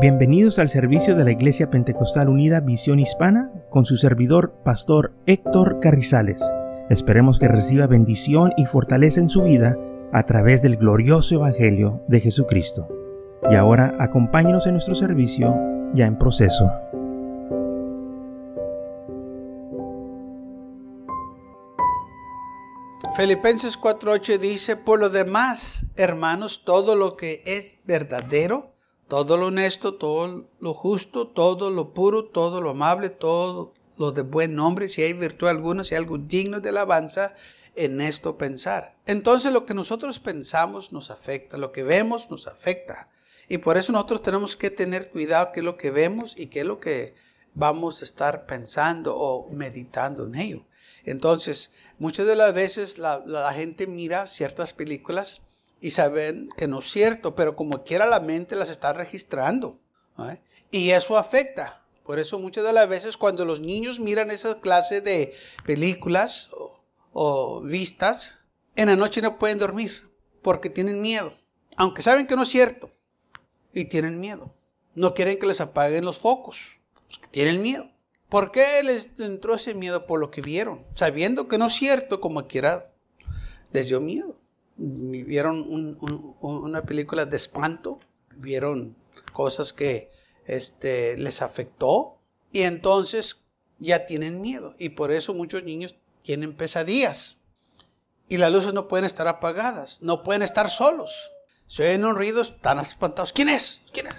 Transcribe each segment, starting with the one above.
Bienvenidos al servicio de la Iglesia Pentecostal Unida Visión Hispana con su servidor, Pastor Héctor Carrizales. Esperemos que reciba bendición y fortaleza en su vida a través del glorioso Evangelio de Jesucristo. Y ahora acompáñenos en nuestro servicio ya en proceso. Filipenses 4:8 dice, por lo demás, hermanos, todo lo que es verdadero, todo lo honesto, todo lo justo, todo lo puro, todo lo amable, todo lo de buen nombre, si hay virtud alguna, si hay algo digno de alabanza, en esto pensar. Entonces lo que nosotros pensamos nos afecta, lo que vemos nos afecta. Y por eso nosotros tenemos que tener cuidado qué es lo que vemos y qué es lo que vamos a estar pensando o meditando en ello. Entonces, muchas de las veces la, la gente mira ciertas películas y saben que no es cierto, pero como quiera la mente las está registrando. Y eso afecta. Por eso muchas de las veces cuando los niños miran esa clase de películas o, vistas, en la noche no pueden dormir porque tienen miedo. Aunque saben que no es cierto. Y tienen miedo. No quieren que les apaguen los focos. Tienen miedo. ¿Por qué les entró ese miedo? Por lo que vieron. Sabiendo que no es cierto, como quiera, les dio miedo vieron una película de espanto, vieron cosas que este, les afectó y entonces ya tienen miedo. Y por eso muchos niños tienen pesadillas. Y las luces no pueden estar apagadas, no pueden estar solos. Se oyen un ruido, están espantados. ¿Quién es? ¿Quién es?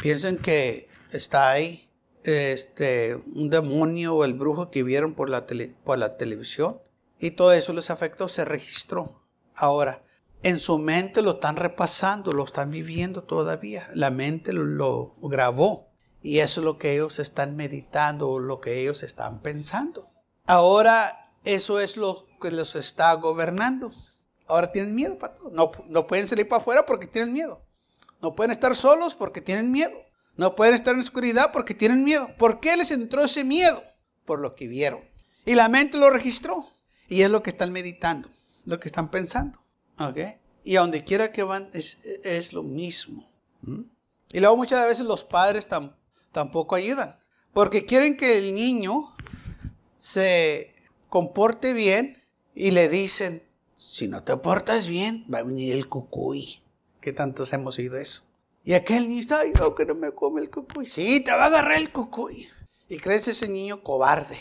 Piensan que está ahí este, un demonio o el brujo que vieron por la, por la televisión. Y todo eso les afectó, se registró. Ahora, en su mente lo están repasando, lo están viviendo todavía. La mente lo, grabó. Y eso es lo que ellos están meditando, lo que ellos están pensando. Ahora, eso es lo que los está gobernando. Ahora tienen miedo para todo. No, no pueden salir para afuera porque tienen miedo. No pueden estar solos porque tienen miedo. No pueden estar en oscuridad porque tienen miedo. ¿Por qué les entró ese miedo? Por lo que vieron. Y la mente lo registró. Y es lo que están meditando lo que están pensando. ¿Ok? Y a donde quiera que van es, lo mismo. Y luego muchas veces los padres tampoco ayudan. Porque quieren que el niño se comporte bien y le dicen, si no te portas bien, va a venir el cucuy. ¿Qué tantos hemos oído eso? Y aquel niño está, ay, no, que no me come el cucuy. Sí, te va a agarrar el cucuy. Y crece ese niño cobarde.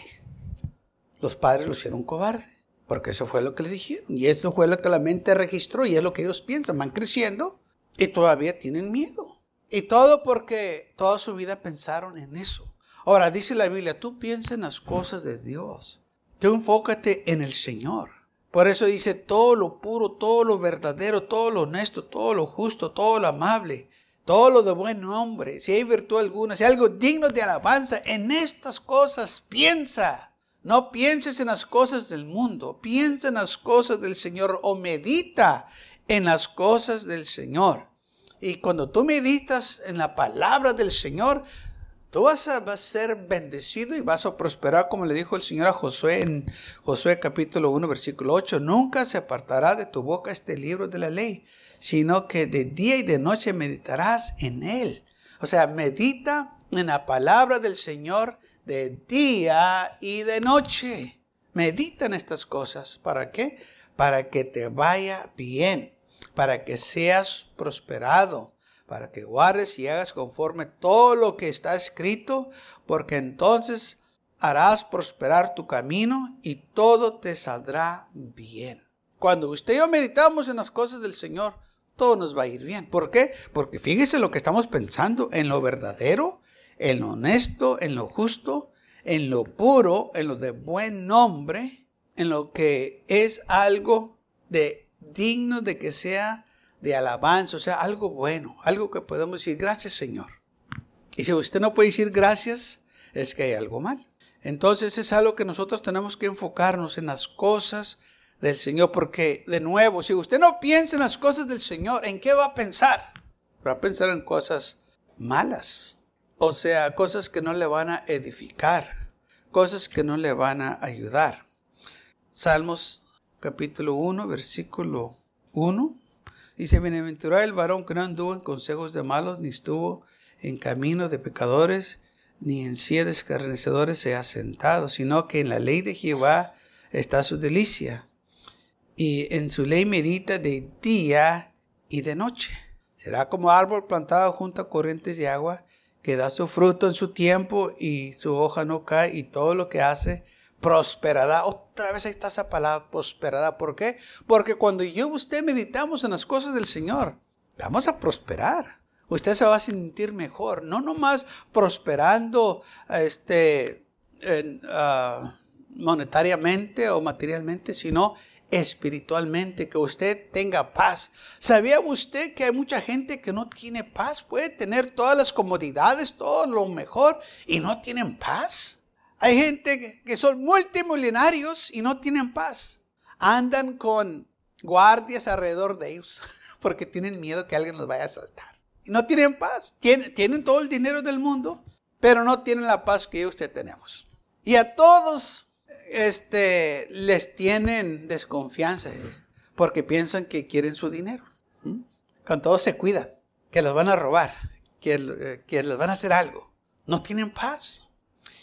Los padres lo hicieron cobarde. Porque eso fue lo que le dijeron. Y eso fue lo que la mente registró y es lo que ellos piensan. Van creciendo y todavía tienen miedo. Y todo porque toda su vida pensaron en eso. Ahora dice la Biblia, tú piensa en las cosas de Dios. Tú enfócate en el Señor. Por eso dice todo lo puro, todo lo verdadero, todo lo honesto, todo lo justo, todo lo amable, todo lo de buen nombre. Si hay virtud alguna, si hay algo digno de alabanza, en estas cosas piensa. No pienses en las cosas del mundo, piensa en las cosas del Señor o medita en las cosas del Señor. Y cuando tú meditas en la palabra del Señor, tú vas a, ser bendecido y vas a prosperar, como le dijo el Señor a Josué en Josué capítulo 1, versículo 8. Nunca se apartará de tu boca este libro de la ley, sino que de día y de noche meditarás en él. O sea, medita en la palabra del Señor de día y de noche. Medita en estas cosas. ¿Para qué? Para que te vaya bien, para que seas prosperado, para que guardes y hagas conforme todo lo que está escrito, porque entonces harás prosperar tu camino y todo te saldrá bien. Cuando usted y yo meditamos en las cosas del Señor, todo nos va a ir bien. ¿Por qué? Porque fíjese lo que estamos pensando en lo verdadero, en lo honesto, en lo justo, en lo puro, en lo de buen nombre, en lo que es algo de digno de que sea de alabanza, o sea, algo bueno, algo que podemos decir, gracias Señor. Y si usted no puede decir gracias, es que hay algo mal. Entonces es algo que nosotros tenemos que enfocarnos en las cosas del Señor, porque de nuevo, si usted no piensa en las cosas del Señor, ¿en qué va a pensar? Va a pensar en cosas malas. O sea, cosas que no le van a edificar, cosas que no le van a ayudar. Salmos capítulo 1, versículo 1. Dice, bienaventurado el varón que no anduvo en consejos de malos, ni estuvo en camino de pecadores, ni en silla de escarnecedores se ha sentado, sino que en la ley de Jehová está su delicia, y en su ley medita de día y de noche. Será como árbol plantado junto a corrientes de agua, que da su fruto en su tiempo y su hoja no cae, y todo lo que hace prosperará. Otra vez ahí está esa palabra, prosperará. ¿Por qué? Porque cuando yo y usted meditamos en las cosas del Señor, vamos a prosperar. Usted se va a sentir mejor, no nomás prosperando este, ah, monetariamente o materialmente, sino espiritualmente, que usted tenga paz. ¿Sabía usted que hay mucha gente que no tiene paz? Puede tener todas las comodidades, todo lo mejor y no tienen paz. Hay gente que son multimillonarios y no tienen paz. Andan con guardias alrededor de ellos porque tienen miedo que alguien los vaya a asaltar. Y no tienen paz. Tienen, tienen todo el dinero del mundo, pero no tienen la paz que usted tenemos. Y a todos este, les tienen desconfianza porque piensan que quieren su dinero. Con todos se cuidan, que los van a robar, que, eh, que les van a hacer algo. No tienen paz.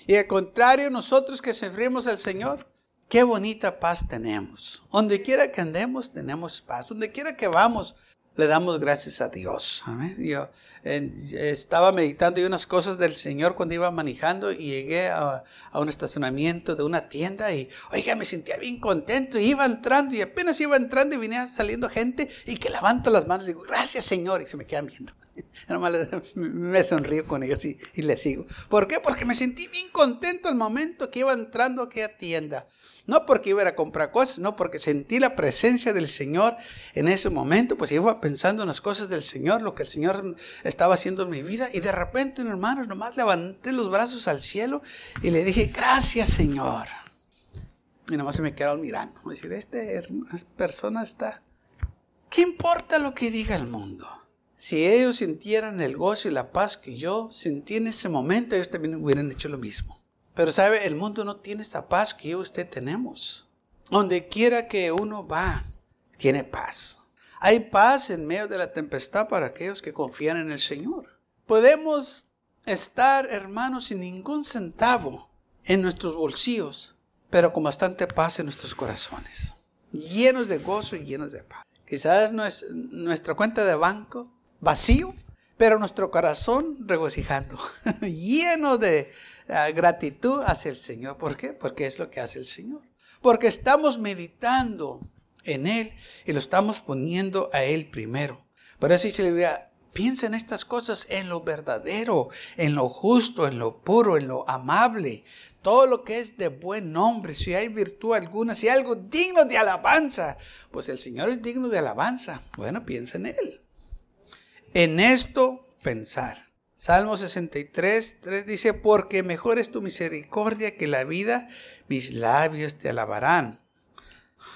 Y al contrario, nosotros que servimos al Señor, qué bonita paz tenemos. Donde quiera que andemos, tenemos paz. Donde quiera que vamos, le damos gracias a Dios. Yo estaba meditando unas cosas del Señor cuando iba manejando y llegué a, un estacionamiento de una tienda y, oiga, me sentía bien contento. Y iba entrando y apenas iba entrando y venía saliendo gente y que levanto las manos y digo, gracias Señor. Y se me quedan viendo. me sonrío con ellos y, y le sigo. ¿Por qué? Porque me sentí bien contento el momento que iba entrando a aquella tienda. No porque iba a comprar cosas, no porque sentí la presencia del Señor en ese momento, pues iba pensando en las cosas del Señor, lo que el Señor estaba haciendo en mi vida. Y de repente, hermanos, nomás levanté los brazos al cielo y le dije, gracias Señor. Y nomás se me quedaron mirando. Decir, este, esta persona está... ¿Qué importa lo que diga el mundo? Si ellos sintieran el gozo y la paz que yo sentí en ese momento, ellos también hubieran hecho lo mismo. Pero sabe, el mundo no tiene esta paz que yo usted tenemos. Donde quiera que uno va, tiene paz. Hay paz en medio de la tempestad para aquellos que confían en el Señor. Podemos estar, hermanos, sin ningún centavo en nuestros bolsillos, pero con bastante paz en nuestros corazones. Llenos de gozo y llenos de paz. Quizás nuestra cuenta de banco vacío, pero nuestro corazón regocijando, lleno de eh, gratitud hacia el Señor. ¿Por qué? Porque es lo que hace el Señor. Porque estamos meditando en Él y lo estamos poniendo a Él primero. Por eso se le diría, piensa en estas cosas, en lo verdadero, en lo justo, en lo puro, en lo amable, todo lo que es de buen nombre, si hay virtud alguna, si hay algo digno de alabanza, pues el Señor es digno de alabanza. Bueno, piensa en Él en esto pensar. Salmo 63, 3 dice, porque mejor es tu misericordia que la vida, mis labios te alabarán.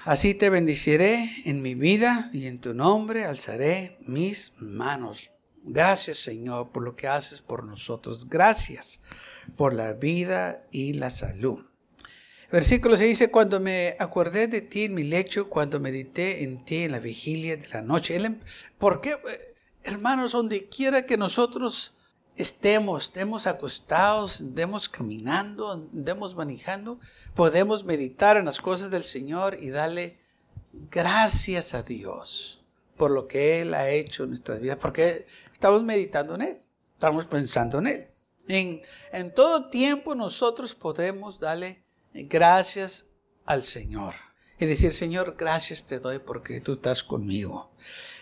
Así te bendiciré en mi vida y en tu nombre alzaré mis manos. Gracias Señor por lo que haces por nosotros. Gracias por la vida y la salud. Versículo se dice, cuando me acordé de ti en mi lecho, cuando medité en ti en la vigilia de la noche. Em, ¿Por qué? Hermanos, donde quiera que nosotros estemos, estemos acostados, estemos caminando, estemos manejando, podemos meditar en las cosas del Señor y darle gracias a Dios por lo que Él ha hecho en nuestras vidas, porque estamos meditando en Él, estamos pensando en Él. En, en todo tiempo nosotros podemos darle gracias al Señor y decir, Señor, gracias te doy porque tú estás conmigo.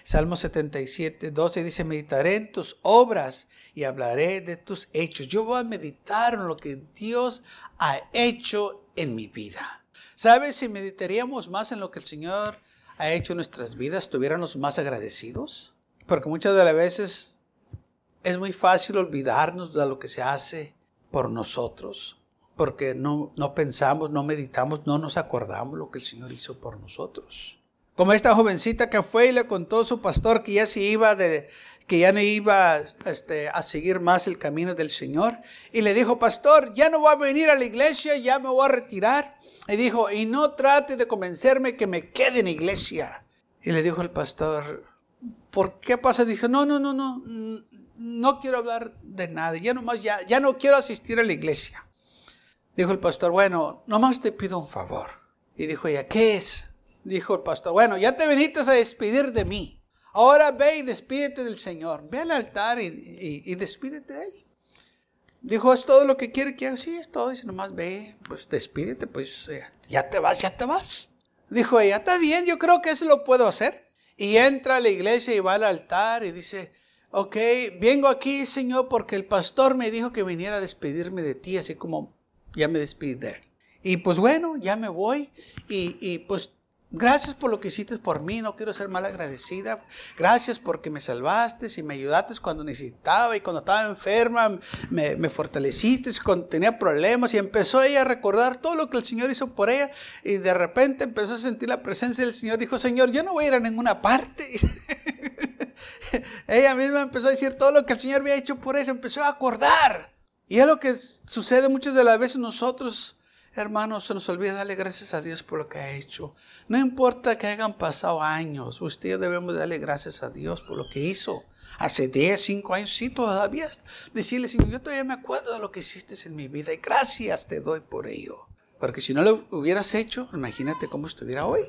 Salmo 77, 12 dice, meditaré en tus obras y hablaré de tus hechos. Yo voy a meditar en lo que Dios ha hecho en mi vida. ¿Sabes? Si meditaríamos más en lo que el Señor ha hecho en nuestras vidas, estuviéramos más agradecidos. Porque muchas de las veces es muy fácil olvidarnos de lo que se hace por nosotros. Porque no, no pensamos, no meditamos, no nos acordamos lo que el Señor hizo por nosotros. Como esta jovencita que fue y le contó a su pastor que ya se iba de, que ya no iba este, a seguir más el camino del Señor. Y le dijo, pastor, ya no voy a venir a la iglesia, ya me voy a retirar. Y dijo, y no trate de convencerme que me quede en iglesia. Y le dijo el pastor, ¿por qué pasa? Dijo, no, no, no, no, no quiero hablar de nada, ya nomás, ya, ya no quiero asistir a la iglesia. Dijo el pastor, bueno, nomás te pido un favor. Y dijo ella, ¿qué es? Dijo el pastor, bueno, ya te viniste a despedir de mí. Ahora ve y despídete del Señor. Ve al altar y, despídete de Él. Dijo, ¿es todo lo que quiere que haga? Sí, es todo. Dice, nomás ve, pues despídete, pues eh, ya te vas, ya te vas. Dijo ella, está bien, yo creo que eso lo puedo hacer. Y entra a la iglesia y va al altar y dice, ok, vengo aquí, Señor, porque el pastor me dijo que viniera a despedirme de ti, así como ya me despide de él. Y pues bueno, ya me voy y, y pues Gracias por lo que hiciste por mí, no quiero ser mal agradecida. Gracias porque me salvaste y me ayudaste cuando necesitaba y cuando estaba enferma, me, me, fortaleciste cuando tenía problemas y empezó ella a recordar todo lo que el Señor hizo por ella y de repente empezó a sentir la presencia del Señor. Dijo, Señor, yo no voy a ir a ninguna parte. ella misma empezó a decir todo lo que el Señor había hecho por ella, empezó a acordar. Y es lo que sucede muchas de las veces nosotros Hermanos, se nos olvida darle gracias a Dios por lo que ha hecho. No importa que hayan pasado años, usted y yo debemos darle gracias a Dios por lo que hizo. Hace 10, 5 años, sí, todavía. Decirle, Señor, yo todavía me acuerdo de lo que hiciste en mi vida y gracias te doy por ello. Porque si no lo hubieras hecho, imagínate cómo estuviera hoy.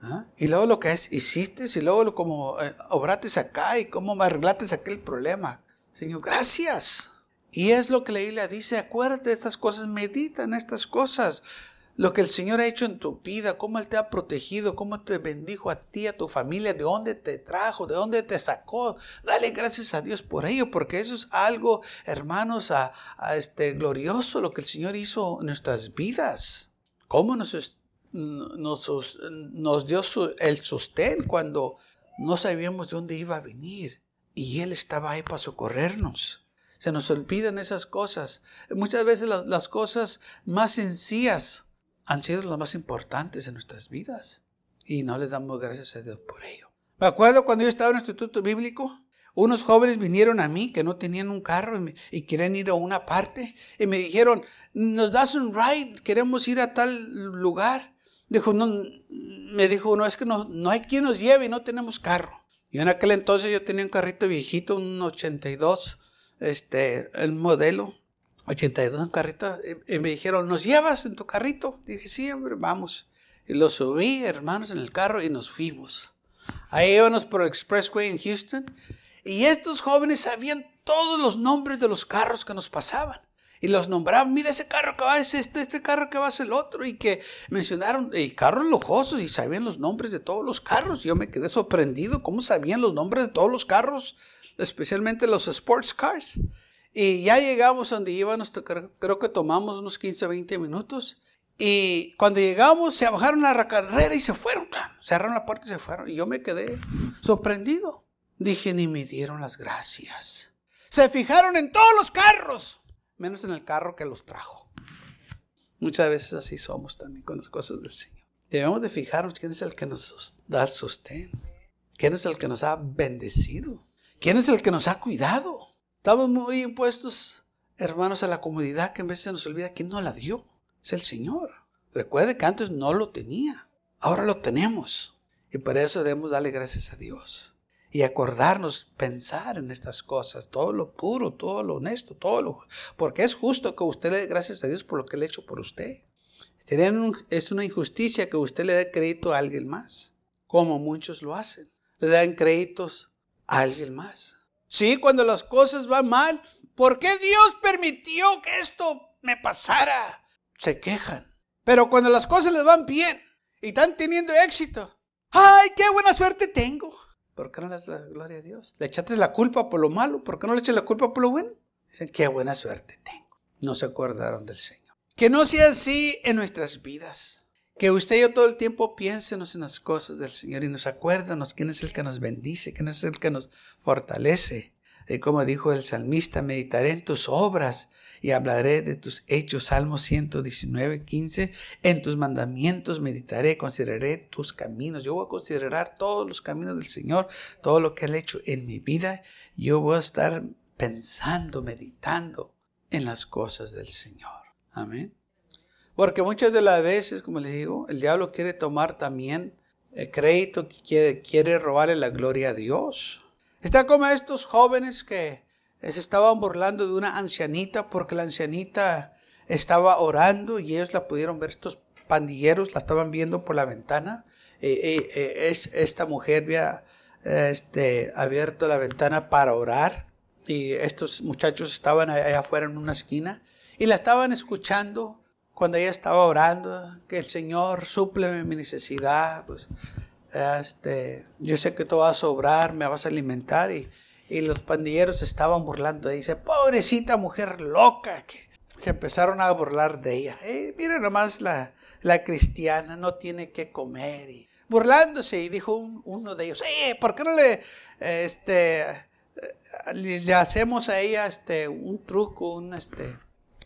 ¿Ah? Y luego lo que es, hiciste, y luego lo como eh, obraste acá y cómo me arreglaste aquel problema. Señor, gracias. Y es lo que la Biblia dice, acuérdate de estas cosas, medita en estas cosas. Lo que el Señor ha hecho en tu vida, cómo Él te ha protegido, cómo te bendijo a ti, a tu familia, de dónde te trajo, de dónde te sacó. Dale gracias a Dios por ello, porque eso es algo, hermanos, a, este glorioso lo que el Señor hizo en nuestras vidas. Cómo nos, nos, dio el sostén cuando no sabíamos de dónde iba a venir. Y Él estaba ahí para socorrernos. Se nos olvidan esas cosas. Muchas veces las, cosas más sencillas han sido las más importantes en nuestras vidas. Y no le damos gracias a Dios por ello. Me acuerdo cuando yo estaba en el Instituto Bíblico, unos jóvenes vinieron a mí que no tenían un carro y, querían ir a una parte y me dijeron, nos das un ride, queremos ir a tal lugar. Dijo, no, me dijo, no, es que no, no hay quien nos lleve y no tenemos carro. Y en aquel entonces yo tenía un carrito viejito, un 82 este, el modelo 82 en carrito, y, me dijeron, ¿nos llevas en tu carrito? Dije, sí, hombre, vamos. Y lo subí, hermanos, en el carro y nos fuimos. Ahí íbamos por el Expressway en Houston. Y estos jóvenes sabían todos los nombres de los carros que nos pasaban. Y los nombraban, mira ese carro que va, es este, este carro que va es el otro. Y que mencionaron, y carros lujosos, y sabían los nombres de todos los carros. Yo me quedé sorprendido cómo sabían los nombres de todos los carros especialmente los sports cars. Y ya llegamos donde íbamos, creo que tomamos unos 15 o 20 minutos. Y cuando llegamos, se bajaron a la carrera y se fueron. Cerraron la puerta y se fueron. Y yo me quedé sorprendido. Dije, ni me dieron las gracias. Se fijaron en todos los carros, menos en el carro que los trajo. Muchas veces así somos también con las cosas del Señor. Debemos de fijarnos quién es el que nos da el sostén, quién es el que nos ha bendecido. ¿Quién es el que nos ha cuidado? Estamos muy impuestos, hermanos, a la comodidad que en vez se nos olvida quién nos la dio. Es el Señor. Recuerde que antes no lo tenía. Ahora lo tenemos. Y por eso debemos darle gracias a Dios. Y acordarnos, pensar en estas cosas, todo lo puro, todo lo honesto, todo lo... Porque es justo que usted le dé gracias a Dios por lo que le ha hecho por usted. Es una injusticia que usted le dé crédito a alguien más, como muchos lo hacen. Le dan créditos alguien más. Sí, cuando las cosas van mal, ¿por qué Dios permitió que esto me pasara? Se quejan. Pero cuando las cosas les van bien y están teniendo éxito, ¡ay, qué buena suerte tengo! ¿Por qué no le das la gloria a Dios? ¿Le echaste la culpa por lo malo? ¿Por qué no le echas la culpa por lo bueno? Dicen, qué buena suerte tengo. No se acordaron del Señor. Que no sea así en nuestras vidas. Que usted y yo todo el tiempo piénsenos en las cosas del Señor y nos acuérdanos quién es el que nos bendice, quién es el que nos fortalece. Y como dijo el salmista, meditaré en tus obras y hablaré de tus hechos. Salmo 119, 15. En tus mandamientos meditaré, consideraré tus caminos. Yo voy a considerar todos los caminos del Señor, todo lo que Él ha hecho en mi vida. Yo voy a estar pensando, meditando en las cosas del Señor. Amén. Porque muchas de las veces, como les digo, el diablo quiere tomar también el crédito, quiere, quiere robarle la gloria a Dios. Está como estos jóvenes que se estaban burlando de una ancianita porque la ancianita estaba orando y ellos la pudieron ver, estos pandilleros la estaban viendo por la ventana. es, esta mujer había este, abierto la ventana para orar y estos muchachos estaban allá afuera en una esquina y la estaban escuchando cuando ella estaba orando, que el Señor suple mi necesidad, pues este, yo sé que tú vas a sobrar, me vas a alimentar y, y los pandilleros estaban burlando. Dice, pobrecita mujer loca, que se empezaron a burlar de ella. Eh, mira nomás la, la cristiana, no tiene que comer. Y burlándose y dijo uno de ellos, eh, ¿por qué no le, este, le, hacemos a ella este, un truco, un, este,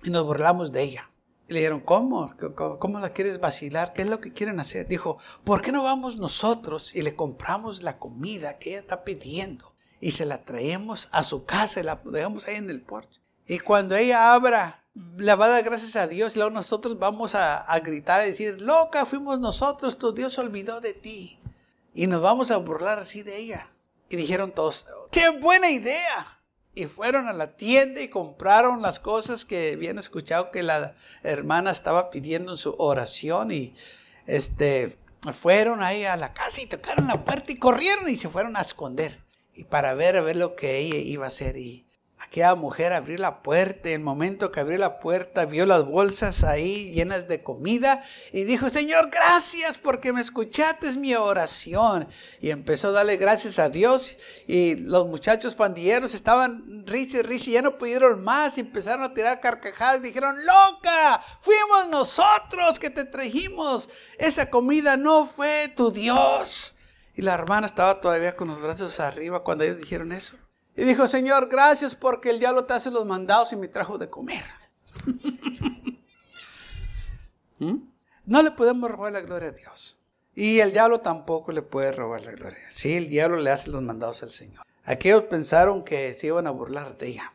y nos burlamos de ella? Le dijeron, ¿cómo? ¿cómo? la quieres vacilar? ¿Qué es lo que quieren hacer? Dijo, ¿por qué no vamos nosotros y le compramos la comida que ella está pidiendo? Y se la traemos a su casa y la dejamos ahí en el porche. Y cuando ella abra, le va a dar gracias a Dios. Y luego nosotros vamos a, a gritar y decir, loca, fuimos nosotros, tu Dios olvidó de ti. Y nos vamos a burlar así de ella. Y dijeron todos, qué buena idea y fueron a la tienda y compraron las cosas que habían escuchado que la hermana estaba pidiendo en su oración y este fueron ahí a la casa y tocaron la puerta y corrieron y se fueron a esconder y para ver ver lo que ella iba a hacer y Aquella mujer abrió la puerta, en el momento que abrió la puerta vio las bolsas ahí llenas de comida y dijo, Señor, gracias porque me escuchaste mi oración. Y empezó a darle gracias a Dios y los muchachos pandilleros estaban y risa y ya no pudieron más y empezaron a tirar carcajadas y dijeron, loca, fuimos nosotros que te trajimos. Esa comida no fue tu Dios. Y la hermana estaba todavía con los brazos arriba cuando ellos dijeron eso. Y dijo, Señor, gracias porque el diablo te hace los mandados y me trajo de comer. ¿Mm? No le podemos robar la gloria a Dios. Y el diablo tampoco le puede robar la gloria. Sí, el diablo le hace los mandados al Señor. Aquellos pensaron que se iban a burlar de ella.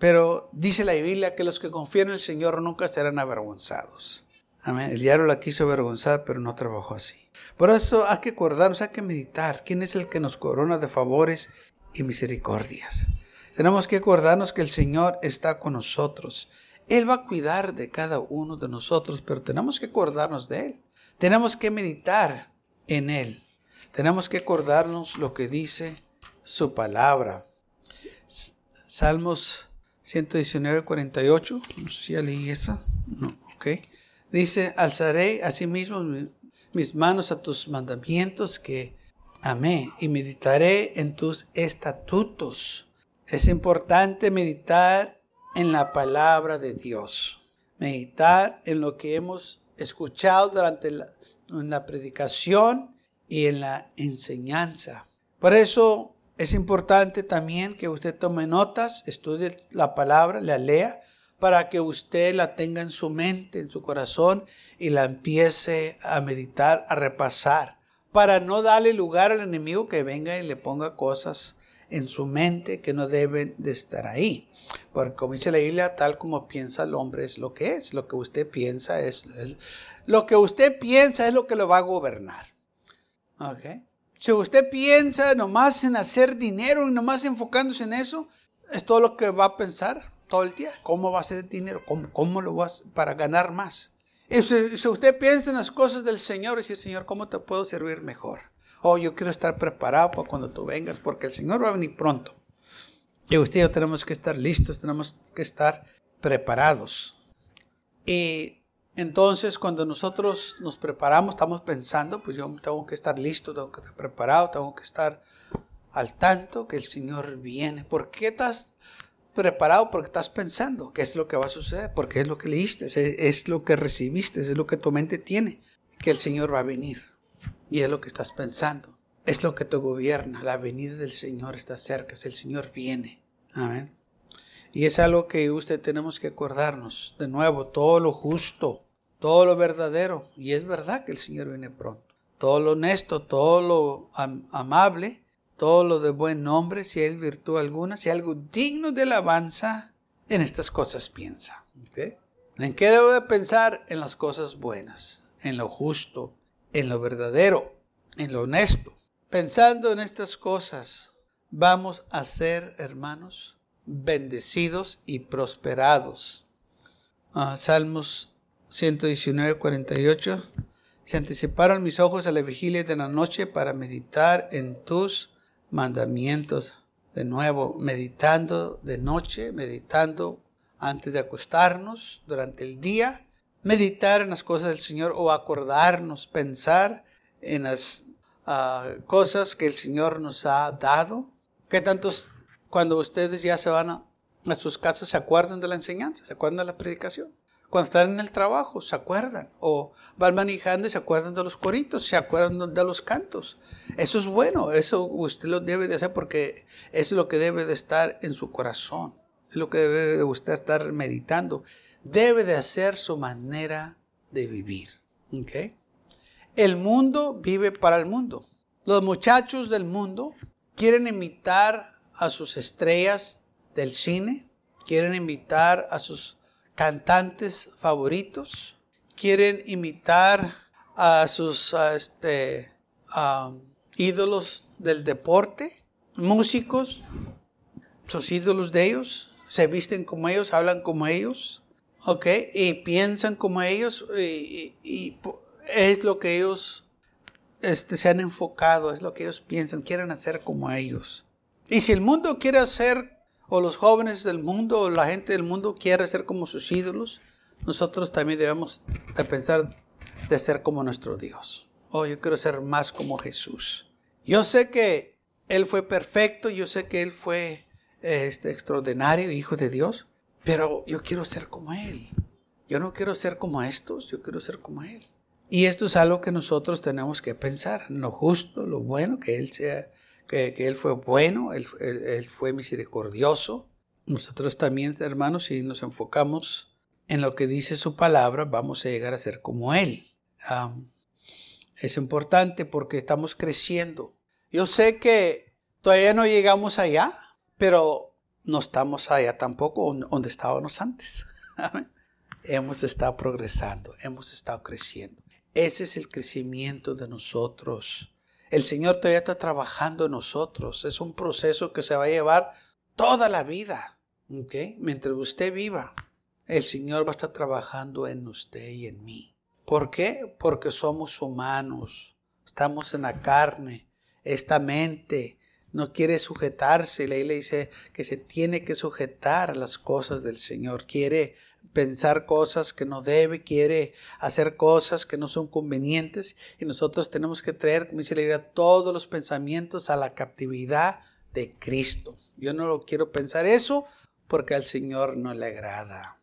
Pero dice la Biblia que los que confían en el Señor nunca serán avergonzados. Amén. El diablo la quiso avergonzar, pero no trabajó así. Por eso hay que acordarnos, hay que meditar. ¿Quién es el que nos corona de favores y misericordias. Tenemos que acordarnos que el Señor está con nosotros. Él va a cuidar de cada uno de nosotros, pero tenemos que acordarnos de Él. Tenemos que meditar en Él. Tenemos que acordarnos lo que dice su palabra. Salmos 119, 48. No sé si ya leí esa. No, ok. Dice, alzaré asimismo mis manos a tus mandamientos que Amén. Y meditaré en tus estatutos. Es importante meditar en la palabra de Dios. Meditar en lo que hemos escuchado durante la, en la predicación y en la enseñanza. Por eso es importante también que usted tome notas, estudie la palabra, la lea, para que usted la tenga en su mente, en su corazón y la empiece a meditar, a repasar para no darle lugar al enemigo que venga y le ponga cosas en su mente que no deben de estar ahí. Porque como dice la Biblia, tal como piensa el hombre es lo que es. Lo que usted piensa es, lo que usted piensa es lo que lo va a gobernar. ¿Ok? Si usted piensa nomás en hacer dinero y nomás enfocándose en eso, es todo lo que va a pensar todo el día. ¿Cómo va a hacer dinero? ¿Cómo, cómo lo va a, para ganar más? Y si, usted piensa en las cosas del Señor, dice, Señor, ¿cómo te puedo servir mejor? Oh, yo quiero estar preparado para cuando tú vengas, porque el Señor va a venir pronto. Y usted y yo tenemos que estar listos, tenemos que estar preparados. Y entonces cuando nosotros nos preparamos, estamos pensando, pues yo tengo que estar listo, tengo que estar preparado, tengo que estar al tanto que el Señor viene. ¿Por qué estás preparado porque estás pensando qué es lo que va a suceder, porque es lo que leíste, es, lo que recibiste, es lo que tu mente tiene, que el Señor va a venir. Y es lo que estás pensando. Es lo que te gobierna. La venida del Señor está cerca. El Señor viene. Amén. Y es algo que usted tenemos que acordarnos. De nuevo, todo lo justo, todo lo verdadero. Y es verdad que el Señor viene pronto. Todo lo honesto, todo lo amable todo lo de buen nombre, si hay virtud alguna, si algo digno de alabanza, en estas cosas piensa. ¿En qué debo de pensar? En las cosas buenas, en lo justo, en lo verdadero, en lo honesto. Pensando en estas cosas, vamos a ser, hermanos, bendecidos y prosperados. Ah, Salmos 119, 48. Se anticiparon mis ojos a la vigilia de la noche para meditar en tus mandamientos. De nuevo, meditando de noche, meditando antes de acostarnos, durante el día, meditar en las cosas del Señor o acordarnos, pensar en las ah, cosas que el Señor nos ha dado. Que tantos, cuando ustedes ya se van a, a sus casas, se acuerdan de la enseñanza, se acuerdan de la predicación? Cuando están en el trabajo, se acuerdan. O van manejando y se acuerdan de los coritos, se acuerdan de los cantos. Eso es bueno, eso usted lo debe de hacer porque es lo que debe de estar en su corazón. Es lo que debe de usted estar meditando. Debe de hacer su manera de vivir. El mundo vive para el mundo. Los muchachos del mundo quieren imitar a sus estrellas del cine, quieren imitar a sus cantantes favoritos, quieren imitar a sus este, ídolos del deporte, músicos, sus ídolos de ellos, se visten como ellos, hablan como ellos, ¿ok? Y piensan como ellos, y, es lo que ellos este, se han enfocado, es lo que ellos piensan, quieren hacer como ellos. Y si el mundo quiere hacer o los jóvenes del mundo o la gente del mundo quiere ser como sus ídolos, nosotros también debemos de pensar de ser como nuestro Dios. Oh, yo quiero ser más como Jesús. Yo sé que Él fue perfecto, yo sé que Él fue este extraordinario Hijo de Dios, pero yo quiero ser como Él. Yo no quiero ser como estos, yo quiero ser como Él. Y esto es algo que nosotros tenemos que pensar, lo justo, lo bueno, que Él sea que, Él fue bueno, él, fue misericordioso. Nosotros también, hermanos, si nos enfocamos en lo que dice su palabra, vamos a llegar a ser como Él. es importante porque estamos creciendo. Yo sé que todavía no llegamos allá, pero no estamos allá tampoco donde estábamos antes. hemos estado progresando, hemos estado creciendo. Ese es el crecimiento de nosotros el Señor todavía está trabajando en nosotros. Es un proceso que se va a llevar toda la vida. Mientras usted viva, el Señor va a estar trabajando en usted y en mí. ¿Por qué? Porque somos humanos. Estamos en la carne. Esta mente no quiere sujetarse. La le dice que se tiene que sujetar a las cosas del Señor. Quiere pensar cosas que no debe, quiere hacer cosas que no son convenientes y nosotros tenemos que traer, como dice la todos los pensamientos a la captividad de Cristo. Yo no quiero pensar eso porque al Señor no le agrada.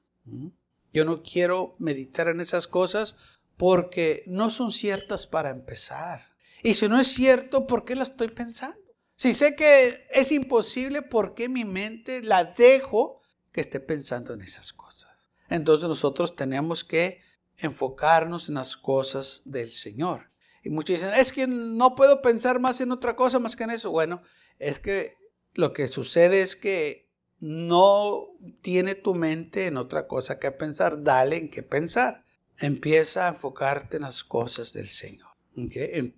Yo no quiero meditar en esas cosas porque no son ciertas para empezar. Y si no es cierto, ¿por qué la estoy pensando? Si sé que es imposible, ¿por qué mi mente la dejo que esté pensando en esas cosas? Entonces nosotros tenemos que enfocarnos en las cosas del Señor. Y muchos dicen, es que no puedo pensar más en otra cosa más que en eso. Bueno, es que lo que sucede es que no tiene tu mente en otra cosa que pensar. Dale en qué pensar. Empieza a enfocarte en las cosas del Señor. Em,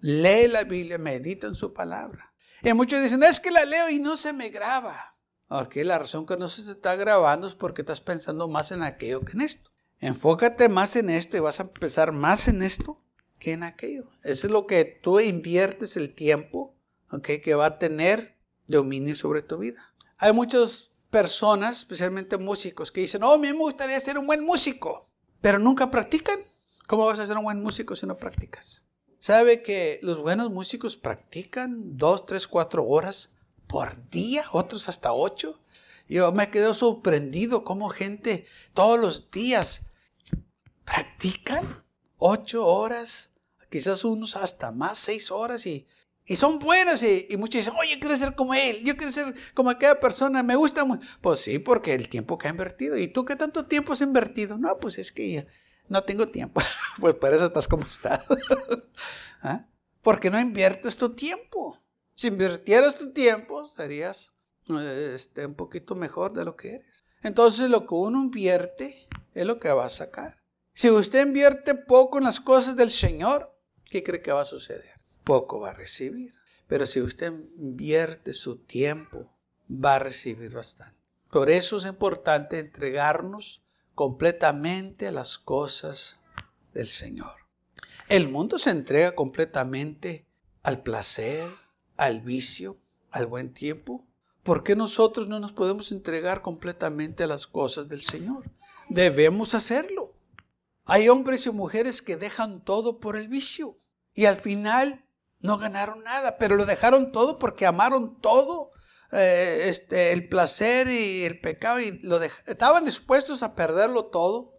lee la Biblia, medita en su palabra. Y muchos dicen, es que la leo y no se me graba. La razón que no se está grabando es porque estás pensando más en aquello que en esto. Enfócate más en esto y vas a pensar más en esto que en aquello. Eso es lo que tú inviertes el tiempo okay, que va a tener dominio sobre tu vida. Hay muchas personas, especialmente músicos, que dicen, oh, me gustaría ser un buen músico, pero nunca practican. ¿Cómo vas a ser un buen músico si no practicas? ¿Sabe que los buenos músicos practican dos, tres, cuatro horas por día, otros hasta ocho. Yo me quedo sorprendido cómo gente todos los días practican ocho horas, quizás unos hasta más, seis horas y, y son buenos y, muchos dicen, oye, yo quiero ser como él, yo quiero ser como aquella persona, me gusta mucho. Pues sí, porque el tiempo que ha invertido. ¿Y tú qué tanto tiempo has invertido? No, pues es que no tengo tiempo. pues por eso estás como estás. ¿Ah? Porque no inviertes tu tiempo. Si invirtieras tu tiempo, serías este, un poquito mejor de lo que eres. Entonces lo que uno invierte es lo que va a sacar. Si usted invierte poco en las cosas del Señor, ¿qué cree que va a suceder? Poco va a recibir. Pero si usted invierte su tiempo, va a recibir bastante. Por eso es importante entregarnos completamente a las cosas del Señor. El mundo se entrega completamente al placer, al vicio, al buen tiempo. ¿Por qué nosotros no nos podemos entregar completamente a las cosas del Señor? Debemos hacerlo. Hay hombres y mujeres que dejan todo por el vicio y al final no ganaron nada, pero lo dejaron todo porque amaron todo, eh, este, el placer y el pecado y lo estaban dispuestos a perderlo todo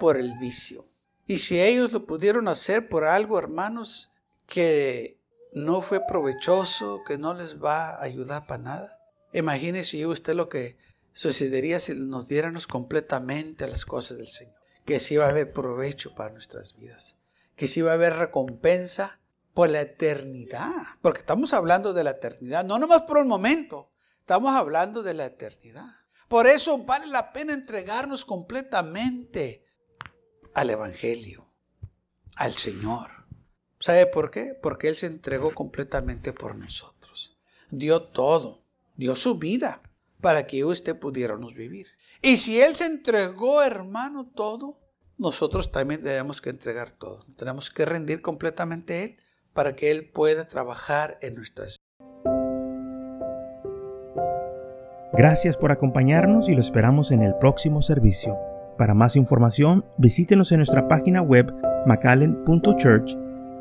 por el vicio. Y si ellos lo pudieron hacer por algo, hermanos, que no fue provechoso, que no les va a ayudar para nada. Imagínese usted lo que sucedería si nos diéramos completamente a las cosas del Señor. Que sí va a haber provecho para nuestras vidas. Que sí va a haber recompensa por la eternidad. Porque estamos hablando de la eternidad, no nomás por un momento. Estamos hablando de la eternidad. Por eso vale la pena entregarnos completamente al Evangelio, al Señor. ¿Sabe por qué? Porque Él se entregó completamente por nosotros. Dio todo, dio su vida para que usted pudiéramos vivir. Y si Él se entregó, hermano, todo, nosotros también debemos que entregar todo. Tenemos que rendir completamente a Él para que Él pueda trabajar en nuestras. Gracias por acompañarnos y lo esperamos en el próximo servicio. Para más información, visítenos en nuestra página web macallen.church.